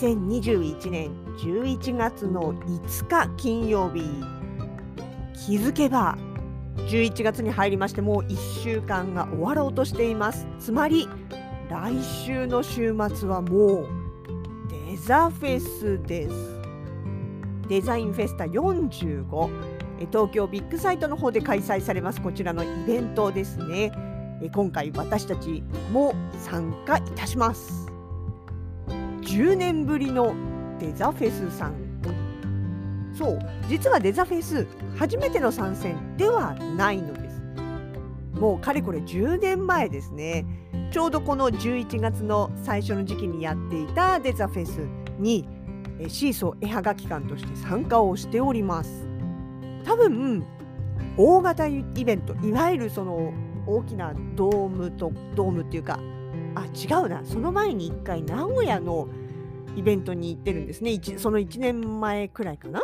2021年11月の5日金曜日。気づけば11月に入りましてもう1週間が終わろうとしています。つまり来週の週末はもうデザフェスです。デザインフェスタ45東京ビッグサイトの方で開催されます。こちらのイベントですね。今回私たちも参加いたします。10年ぶりのデザフェスさん。そう実はデザフェス初めての参戦ではないのです。もうかれこれ10年前ですね。ちょうどこの11月の最初の時期にやっていたデザフェスにシーソー絵はがき館として参加をしております。多分大型イベントいわゆるその大きなドームとドームっていうかあ違うな。その前に1回名古屋のイベントに行ってるんですね。一その1年前くらいかな。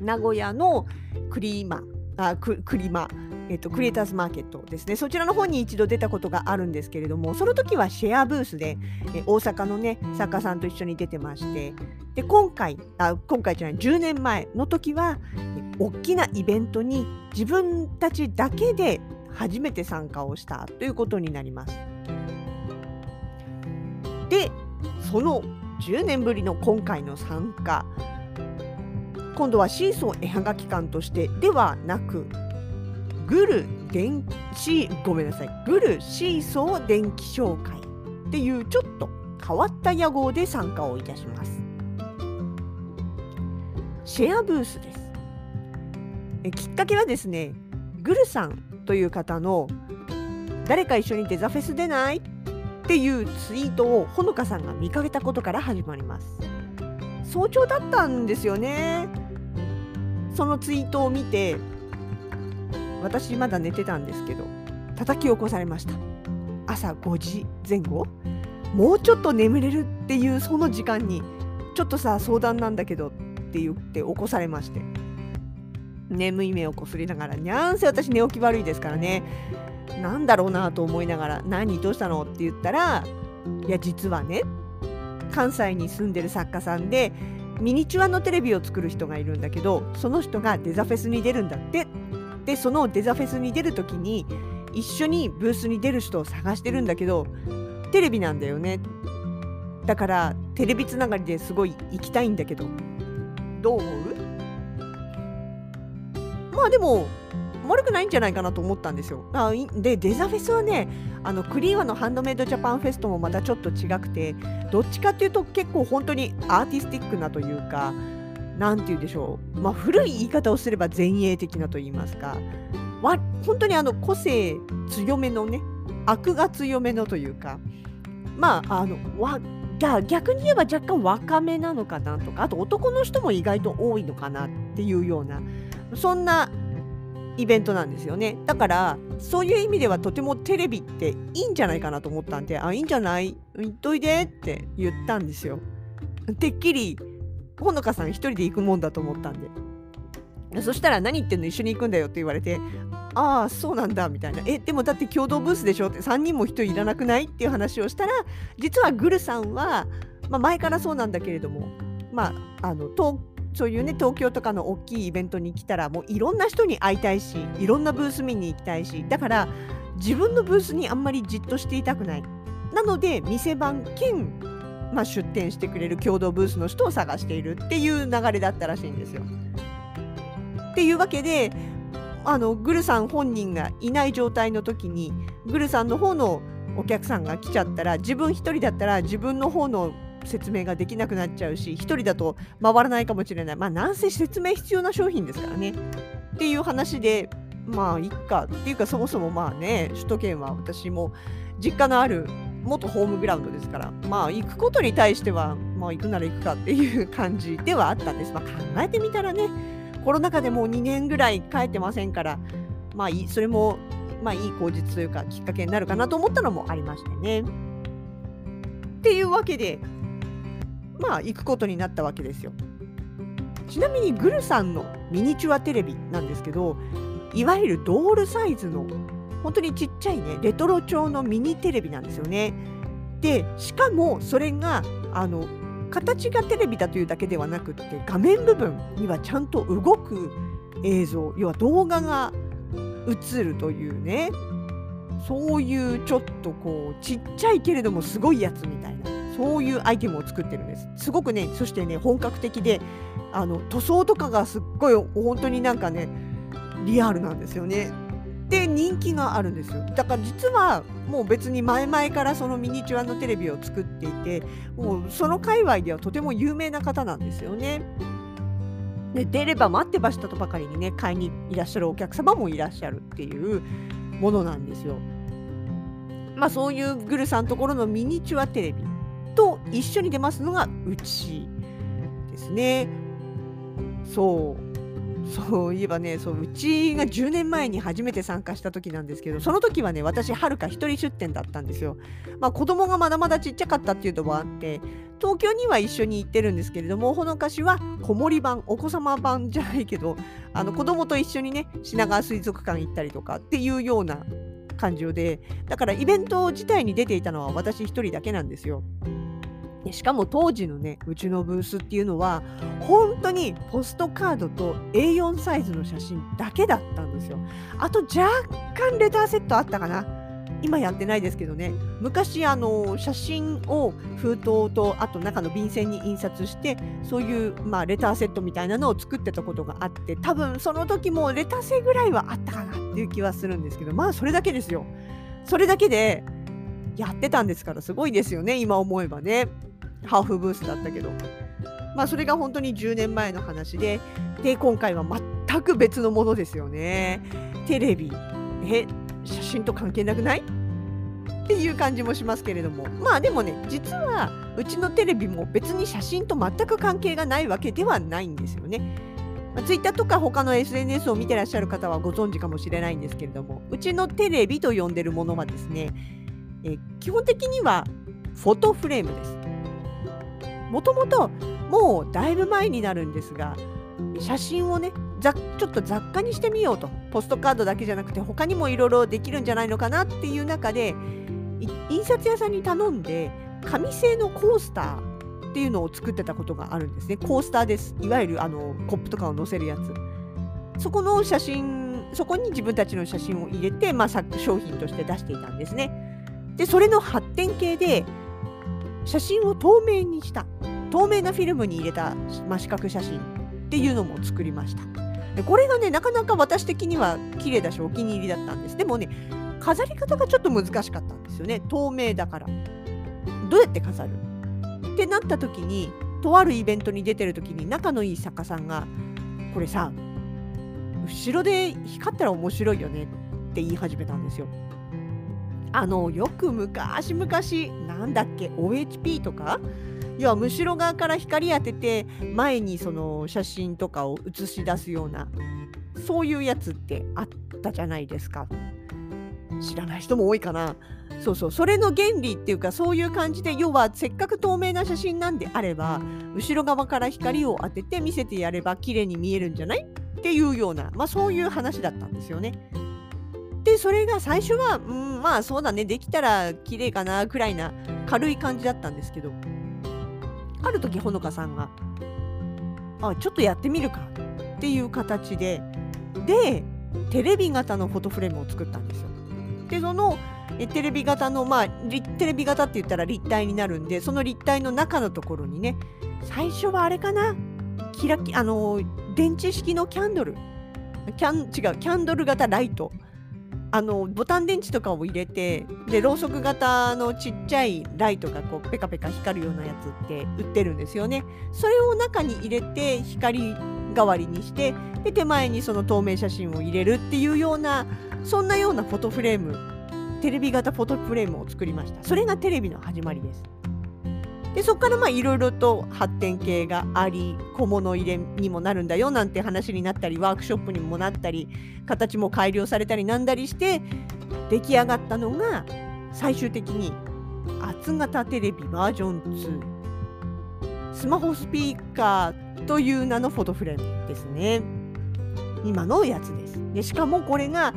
名古屋のクリマあククリマえっと、クリエイターズマーケットですね。そちらの方に一度出たことがあるんですけれどもその時はシェアブースでえ大阪のね作家さんと一緒に出てまして。で今回あ今回じゃない10年前の時はえ大きなイベントに自分たちだけで初めて参加をしたということになります。でその10年ぶりの今回の参加。今度はシーソー絵はがき館としてではなくグル電子ごめんなさい。グルシーソー電気商会っていうちょっと変わった屋号で参加をいたします。シェアブースです。えきっかけはですねグルさんという方の誰か一緒にデザフェス出ない？っっていうツイートをほのかさんが見かけたことから始まります。早朝だったんですよね。そのツイートを見て私まだ寝てたんですけど叩き起こされました。朝5時前後。もうちょっと眠れるっていうその時間にちょっとさ相談なんだけどって言って起こされまして。眠い目をこすりながらにゃんせ私寝起き悪いですからね。なんだろうなと思いながら「何どうしたの?」って言ったら「いや実はね関西に住んでる作家さんでミニチュアのテレビを作る人がいるんだけどその人がデザフェスに出るんだって」でそのデザフェスに出る時に一緒にブースに出る人を探してるんだけどテレビなんだよね。だからテレビつながりですごい行きたいんだけど。どう思う？まあでも悪くないんじゃないかなと思ったんですよ。あでデザフェスはねあのクリーワのハンドメイドジャパンフェストもまたちょっと違くてどっちかっていうと結構本当にアーティスティックなというか何て言うんでしょう、まあ、古い言い方をすれば前衛的なと言いますか、本当にあの個性強めのね悪が強めのというかまああのわ逆に言えば若干若めなのかなとかあと男の人も意外と多いのかなっていうようなそんなイベントなんですよね。だからそういう意味ではとてもテレビっていいんじゃないかなと思ったんであいいんじゃない？言っといでって言ったんですよ。てっきりほのかさん一人で行くもんだと思ったんで。そしたら何言ってんの？一緒に行くんだよって言われてああそうなんだみたいなえでもだって共同ブースでしょ？って3人も1人いらなくない？っていう話をしたら実はグルさんは、まあ、前からそうなんだけれどもまああの東そういうね東京とかの大きいイベントに来たらもういろんな人に会いたいしいろんなブース見に行きたいしだから自分のブースにあんまりじっとしていたくないなので店番兼、まあ、出店してくれる共同ブースの人を探しているっていう流れだったらしいんですよ。っていうわけであのグルさん本人がいない状態の時にグルさんの方のお客さんが来ちゃったら自分一人だったら自分の方の説明ができなくなっちゃうし1人だと回らないかもしれない。まあなんせ説明必要な商品ですからね。っていう話でまあいっか。っていうかそもそもまあね首都圏は私も実家のある元ホームグラウンドですからまあ行くことに対してはまあ行くなら行くかっていう感じではあったんです、まあ、考えてみたらねコロナ禍でもう2年ぐらい帰ってませんからまあそれもまあいい口実というかきっかけになるかなと思ったのもありましてね。っていうわけでまあ行くことになったわけですよ。ちなみにグルさんのミニチュアテレビなんですけどいわゆるドールサイズの本当にちっちゃいねレトロ調のミニテレビなんですよね。でしかもそれがあの形がテレビだというだけではなくって画面部分にはちゃんと動く映像要は動画が映るというねそういうちょっとこうちっちゃいけれどもすごいやつみたいなそういうアイテムを作ってるんですすごくねそしてね本格的であの塗装とかがすっごい本当になんかねリアルなんですよねで人気があるんですよだから実はもう別に前々からそのミニチュアのテレビを作っていてもうその界隈ではとても有名な方なんですよね。で出れば待ってましたとばかりにね買いにいらっしゃるお客様もいらっしゃるっていうものなんですよ。まあそういうグルさんところのミニチュアテレビと一緒に出ますのがうちですね。そうそういえばねそううちが10年前に初めて参加した時なんですけどその時はね私はるか一人出店だったんですよ。まあ子供がまだまだちっちゃかったっていうのもあって東京には一緒に行ってるんですけれどもほのかしは子守版お子様版じゃないけどあの子供と一緒にね品川水族館行ったりとかっていうような感じでだからイベント自体に出ていたのは私一人だけなんですよ。しかも当時のねうちのブースっていうのは本当にポストカードと A4 サイズの写真だけだったんですよ。あと若干レターセットあったかな。今やってないですけどね昔あの写真を封筒とあと中の便箋に印刷してそういう、まあ、レターセットみたいなのを作ってたことがあって多分その時もレター製ぐらいはあったかなっていう気はするんですけどまあそれだけですよ。それだけでやってたんですからすごいですよね今思えばね。ハーフブースだったけど。まあそれが本当に10年前の話で、で、今回は全く別のものですよね。テレビ。え、写真と関係なくない？っていう感じもしますけれども。まあでもね、実はうちのテレビも別に写真と全く関係がないわけではないんですよね。まあ、Twitter とか他の SNS を見てらっしゃる方はご存知かもしれないんですけれども、うちのテレビと呼んでるものはですね、え基本的にはフォトフレームです。もともともうだいぶ前になるんですが写真をねちょっと雑貨にしてみようと。ポストカードだけじゃなくて他にもいろいろできるんじゃないのかなっていう中で印刷屋さんに頼んで紙製のコースターっていうのを作ってたことがあるんですね。コースターです。いわゆるあのコップとかを載せるやつ。そこの写真そこに自分たちの写真を入れて、まあ、商品として出していたんですね。でそれの発展系で写真を透明にした。透明なフィルムに入れた真四角写真っていうのも作りました。でこれがねなかなか私的には綺麗だしお気に入りだったんです。でもね飾り方がちょっと難しかったんですよね。透明だから。どうやって飾る？ってなった時にとあるイベントに出てる時に仲のいい作家さんがこれさ後ろで光ったら面白いよねって言い始めたんですよ。あのよく昔々なんだっけ OHP とか要は後ろ側から光当てて前にその写真とかを映し出すようなそういうやつってあったじゃないですか。知らない人も多いかな。そうそう。それの原理っていうかそういう感じで要はせっかく透明な写真なんであれば後ろ側から光を当てて見せてやれば綺麗に見えるんじゃない？っていうような、まあ、そういう話だったんですよね。でそれが最初は、うん、まあそうだね。できたら綺麗かなくらいな軽い感じだったんですけど。ある時ほのかさんがあちょっとやってみるかっていう形ででテレビ型のフォトフレームを作ったんですよ。でそのえテレビ型のまあテレビ型って言ったら立体になるんでその立体の中のところにね最初はあれかなキラキあの電池式のキャンドルキャン違うキャンドル型ライトあのボタン電池とかを入れてでろうそく型のちっちゃいライトがこうペカペカ光るようなやつって売ってるんですよね。それを中に入れて光代わりにしてで手前にその透明写真を入れるっていうようなそんなようなフォトフレームテレビ型フォトフレームを作りましたそれがテレビの始まりですでそこからまあいろいろと発展系があり小物入れにもなるんだよなんて話になったりワークショップにもなったり形も改良されたりなんだりして出来上がったのが最終的に厚型テレビバージョン2スマホスピーカーという名のフォトフレームですね。今のやつです。でしかもこれが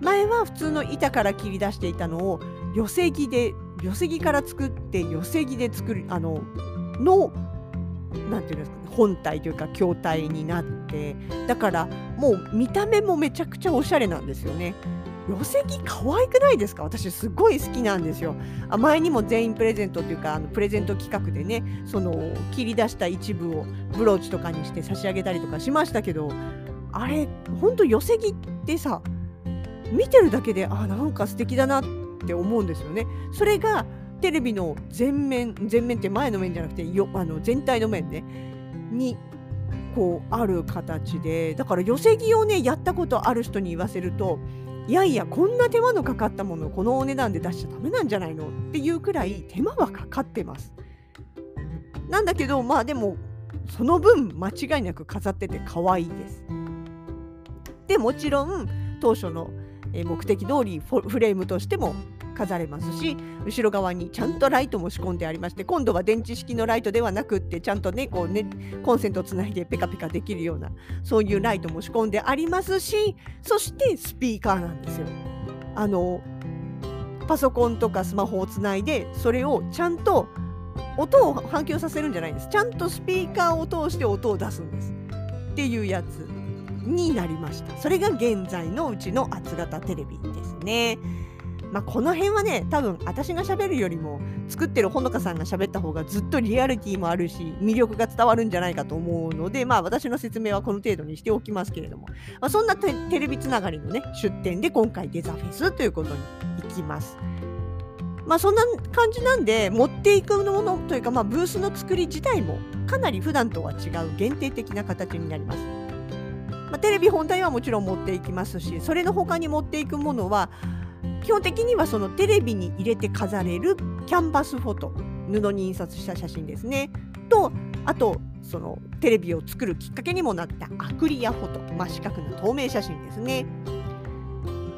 前は普通の板から切り出していたのを寄せ木で寄せ木から作って寄せ木で作るあののなんていうんですかね本体というか筐体になってだからもう見た目もめちゃくちゃおしゃれなんですよね。寄せ木可愛くないですか？私すごい好きなんですよ。あ前にも全員プレゼントというかあのプレゼント企画でねその切り出した一部をブローチとかにして差し上げたりとかしましたけどあれほんと寄せ木ってさ見てるだけであなんか素敵だなってって思うんですよね。それがテレビの全面全面って前の面じゃなくてよあの全体の面ねにこうある形でだから寄せ木をねやったことある人に言わせるといやいやこんな手間のかかったものをこのお値段で出しちゃダメなんじゃないのっていうくらい手間はかかってます。なんだけどまあでもその分間違いなく飾ってて可愛いです。でもちろん当初の目的通りフレームとしても飾れますし後ろ側にちゃんとライトも仕込んでありまして今度は電池式のライトではなくってちゃんとねこうねコンセントをつないでペカペカできるようなそういうライトも仕込んでありますしそしてスピーカーなんですよ。あのパソコンとかスマホをつないでそれをちゃんと音を反響させるんじゃないんです。ちゃんとスピーカーを通して音を出すんです。っていうやつになりました。それが現在のうちの厚型テレビですね。まあ、この辺はね多分私がしゃべるよりも作ってるほのかさんが喋った方がずっとリアリティもあるし魅力が伝わるんじゃないかと思うのでまあ私の説明はこの程度にしておきますけれども、まあ、そんなテレビつながりのね出展で今回デザフェスということに行きます。まあそんな感じなんで持っていくものというか、まあ、ブースの作り自体もかなり普段とは違う限定的な形になります。まあ、テレビ本体はもちろん持っていきますしそれの他に持っていくものは基本的にはそのテレビに入れて飾れるキャンバスフォト布に印刷した写真ですねとあとそのテレビを作るきっかけにもなったアクリアフォト、まあ、四角の透明写真ですね。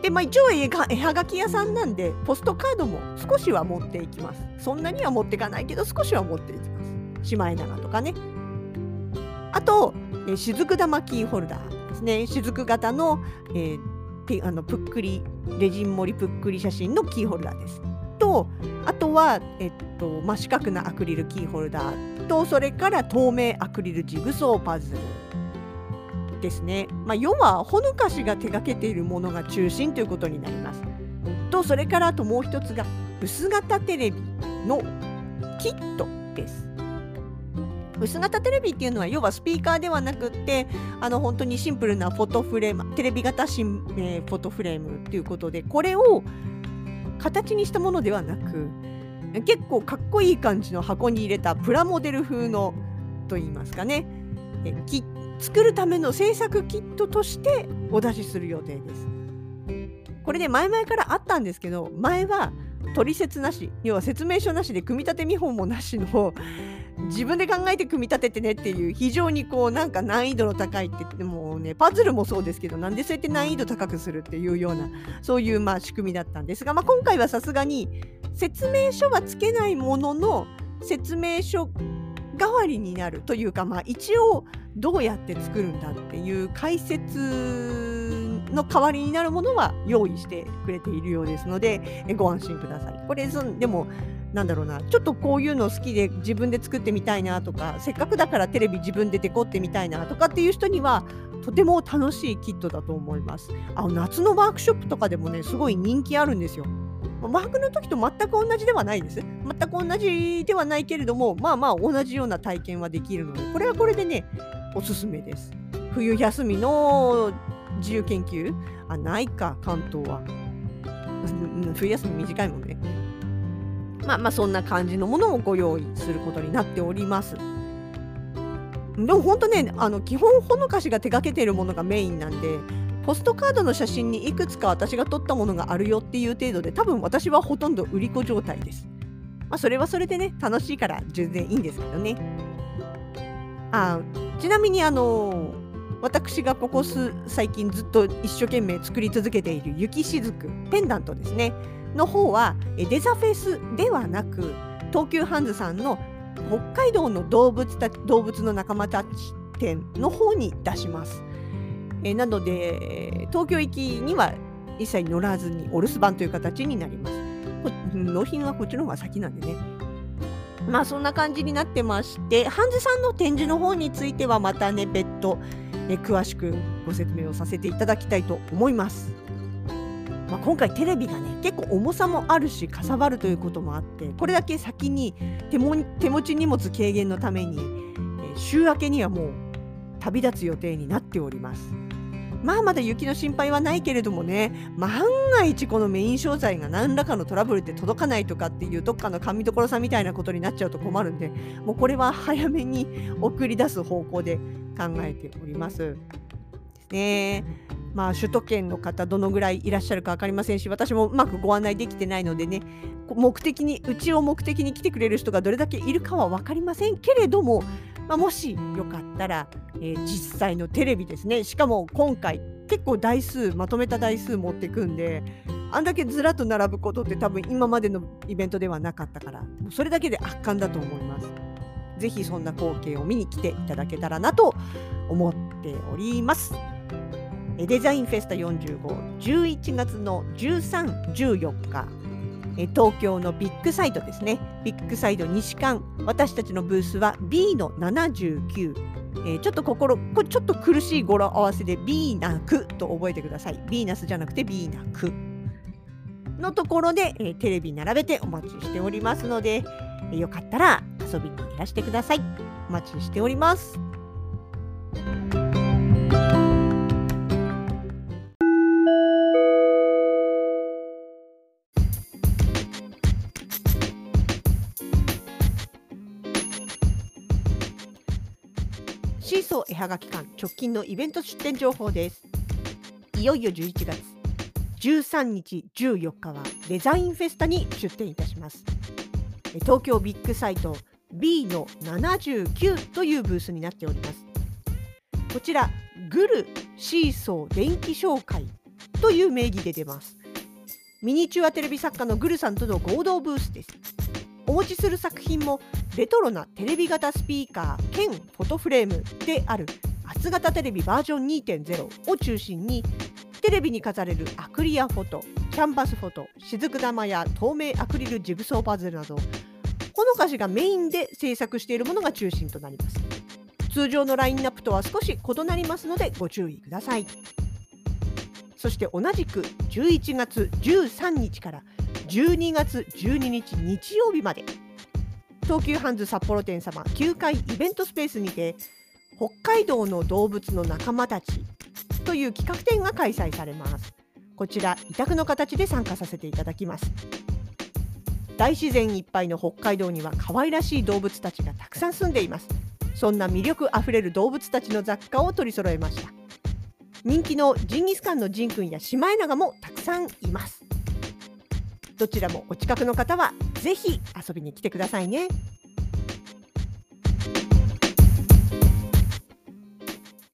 で、まあ、一応絵が絵はがき屋さんなんでポストカードも少しは持っていきます。そんなには持っていかないけど少しは持っていきます。シマエナガとかね。あと、え雫玉キーホルダーですね。雫型の、えー、あのぷっくりレジン盛りぷっくり写真のキーホルダーです。とあとは、えっとまあ、四角なアクリルキーホルダーとそれから透明アクリルジグソーパズルですね。まあ、要はほのかしが手がけているものが中心ということになります。とそれからあともう一つが薄型テレビのキットです。薄型テレビっていうのは要はスピーカーではなくってあの本当にシンプルなフォトフレームテレビ型シン、えー、フォトフレームということでこれを形にしたものではなく結構かっこいい感じの箱に入れたプラモデル風のと言いますかねえき作るための制作キットとしてお出しする予定です。これね前々からあったんですけど前は取説なし。要は説明書なしで組み立て見本もなしの自分で考えて組み立ててねっていう非常にこうなんか難易度の高いって言ってもねパズルもそうですけどなんでそうやって難易度高くするっていうようなそういうまあ仕組みだったんですが、まあ、今回はさすがに説明書はつけないものの説明書代わりになるというか、まあ、一応どうやって作るんだっていう解説の代わりになるものは用意してくれているようですのでえご安心ください。これでもなんだろうなちょっとこういうの好きで自分で作ってみたいなとかせっかくだからテレビ自分でデコってみたいなとかっていう人にはとても楽しいキットだと思います。あ夏のワークショップとかでもねすごい人気あるんですよ。ワークの時と全く同じではないです。全く同じではないけれどもまあまあ同じような体験はできるのでこれはこれでねおすすめです。冬休みの自由研究？あないか関東は。冬休み短いもんね。まあまあそんな感じのものをご用意することになっております。でも本当ねあの基本ほのかしが手掛けているものがメインなんでポストカードの写真にいくつか私が撮ったものがあるよっていう程度で多分私はほとんど売り子状態です。まあ、それはそれでね楽しいから全然いいんですけどね。あちなみにあの私がここ最近ずっと一生懸命作り続けている雪しずくペンダントですねの方はデザフェスではなく東急ハンズさんの北海道の動物た動物の仲間たち店の方に出します。えなので東京行きには一切乗らずにお留守番という形になります。納品はこっちの方が先なんでね。まあそんな感じになってましてハンズさんの展示の方についてはまたね別途え詳しくご説明をさせていただきたいと思います。まあ、今回テレビがね結構重さもあるしかさばるということもあってこれだけ先に手も手持ち荷物軽減のために、え週明けにはもう旅立つ予定になっております。まあまだ雪の心配はないけれどもね万が一このメイン商材が何らかのトラブルで届かないとかっていうどっかの神所さんみたいなことになっちゃうと困るんでもうこれは早めに送り出す方向で考えております。ですね。まあ、首都圏の方どのぐらいいらっしゃるか分かりませんし私もうまくご案内できてないのでね目的にうちを目的に来てくれる人がどれだけいるかは分かりませんけれども、まあ、もしよかったら、えー、実際のテレビですねしかも今回結構台数まとめた台数持ってくんであんだけずらっと並ぶことって多分今までのイベントではなかったからそれだけで圧巻だと思います。ぜひそんな光景を見に来ていただけたらなと思っております。デザインフェスタ45、11月の13、14日、東京のビッグサイトですね。ビッグサイト西館、私たちのブースは B の79。えー、ちょっと心、これちょっと苦しい語呂合わせでビーナクと覚えてください。ヴィーナスじゃなくてビーナクのところで、えー、テレビ並べてお待ちしておりますので、えー、よかったら遊びにいらしてください。お待ちしております。シーソー絵はがき館直近のイベント出店情報です。いよいよ11月13日14日はデザインフェスタに出店いたします。東京ビッグサイト B の79というブースになっております。こちらグルシーソー電気紹介という名義で出ます。ミニチュアテレビ作家のグルさんとの合同ブースです。お持ちする作品もレトロなテレビ型スピーカー兼フォトフレームである厚型テレビバージョン2.0を中心にテレビに飾れるアクリアフォトキャンバスフォト雫玉や透明アクリルジグソーパズルなどほのかしがメインで制作しているものが中心となります。通常のラインナップとは少し異なりますのでご注意ください。そして同じく11月13日から12月12日日曜日まで。東急ハンズ札幌店様9階イベントスペースにて北海道の動物の仲間たちという企画展が開催されます。こちら委託の形で参加させていただきます。大自然いっぱいの北海道には可愛らしい動物たちがたくさん住んでいます。そんな魅力あふれる動物たちの雑貨を取り揃えました。人気のジンギスカンのジンくんやシマエナガもたくさんいます。どちらもお近くの方はぜひ遊びに来てくださいね。